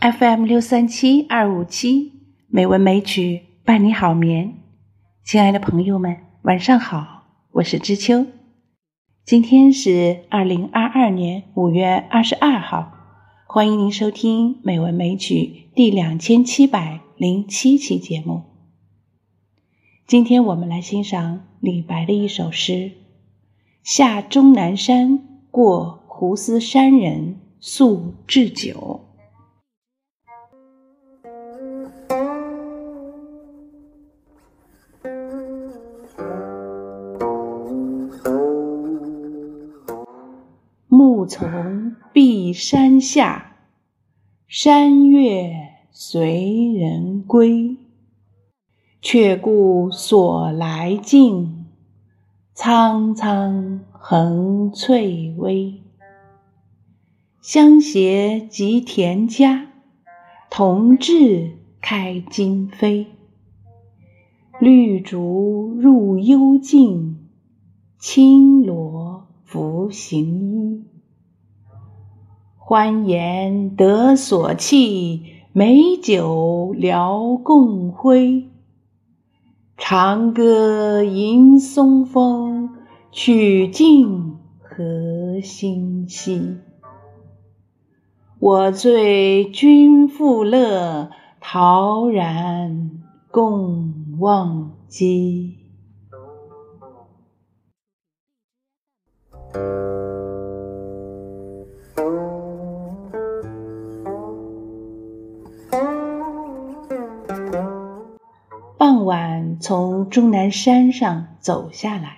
FM 六三七二五七美文美曲伴你好眠，亲爱的朋友们，晚上好，我是知秋。今天是二零二二年五月二十二号，欢迎您收听美文美曲第两千七百零七期节目。今天我们来欣赏李白的一首诗《下终南山过胡思山人宿置酒》。从碧山下，山月随人归。却顾所来径，苍苍横翠微。相携及田家，同至开荆扉。绿竹入幽径，青萝拂行衣。欢颜得所憩，美酒聊共挥。长歌吟松风，曲尽何心兮。我醉君复乐，陶然共忘机。从终南山上走下来，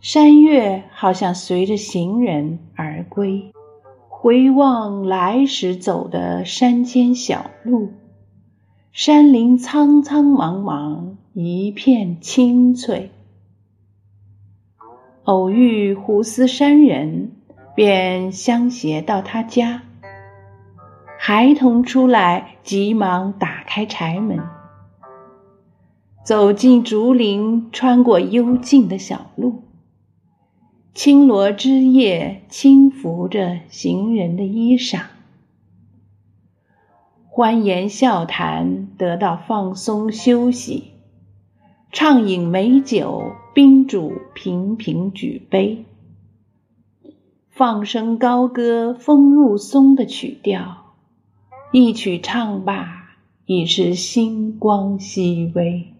山月好像随着行人而归。回望来时走的山间小路，山林苍苍茫茫，一片青翠。偶遇胡思山人，便相携到他家。孩童出来，急忙打开柴门。走进竹林，穿过幽静的小路，青萝枝叶轻拂着行人的衣裳，欢颜笑谈，得到放松休息；畅饮美酒，宾主频频举杯，放声高歌风入松的曲调，一曲唱罢，已是星光熹微。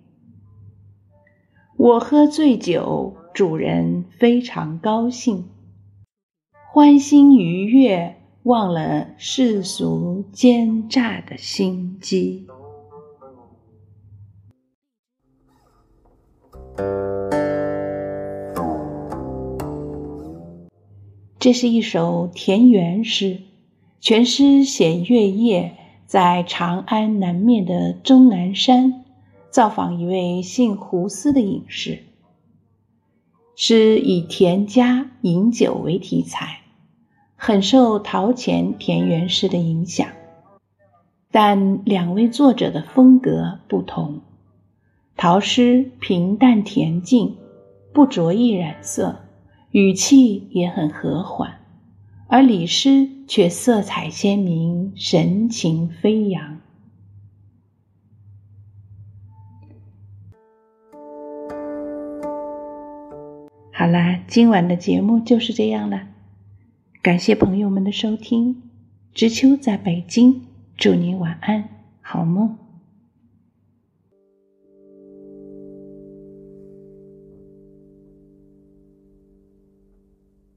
我喝醉酒，主人非常高兴，欢欣愉悦，忘了世俗奸诈的心机。这是一首田园诗，全诗写月夜在长安南面的终南山。造访一位姓胡思的隐士，诗以田家饮酒为题材，很受陶潜田园诗的影响。但两位作者的风格不同，陶诗平淡恬静，不着意染色，语气也很和缓，而李诗却色彩鲜明，神情飞扬。今晚的节目就是这样了，感谢朋友们的收听。知秋在北京，祝您晚安，好梦。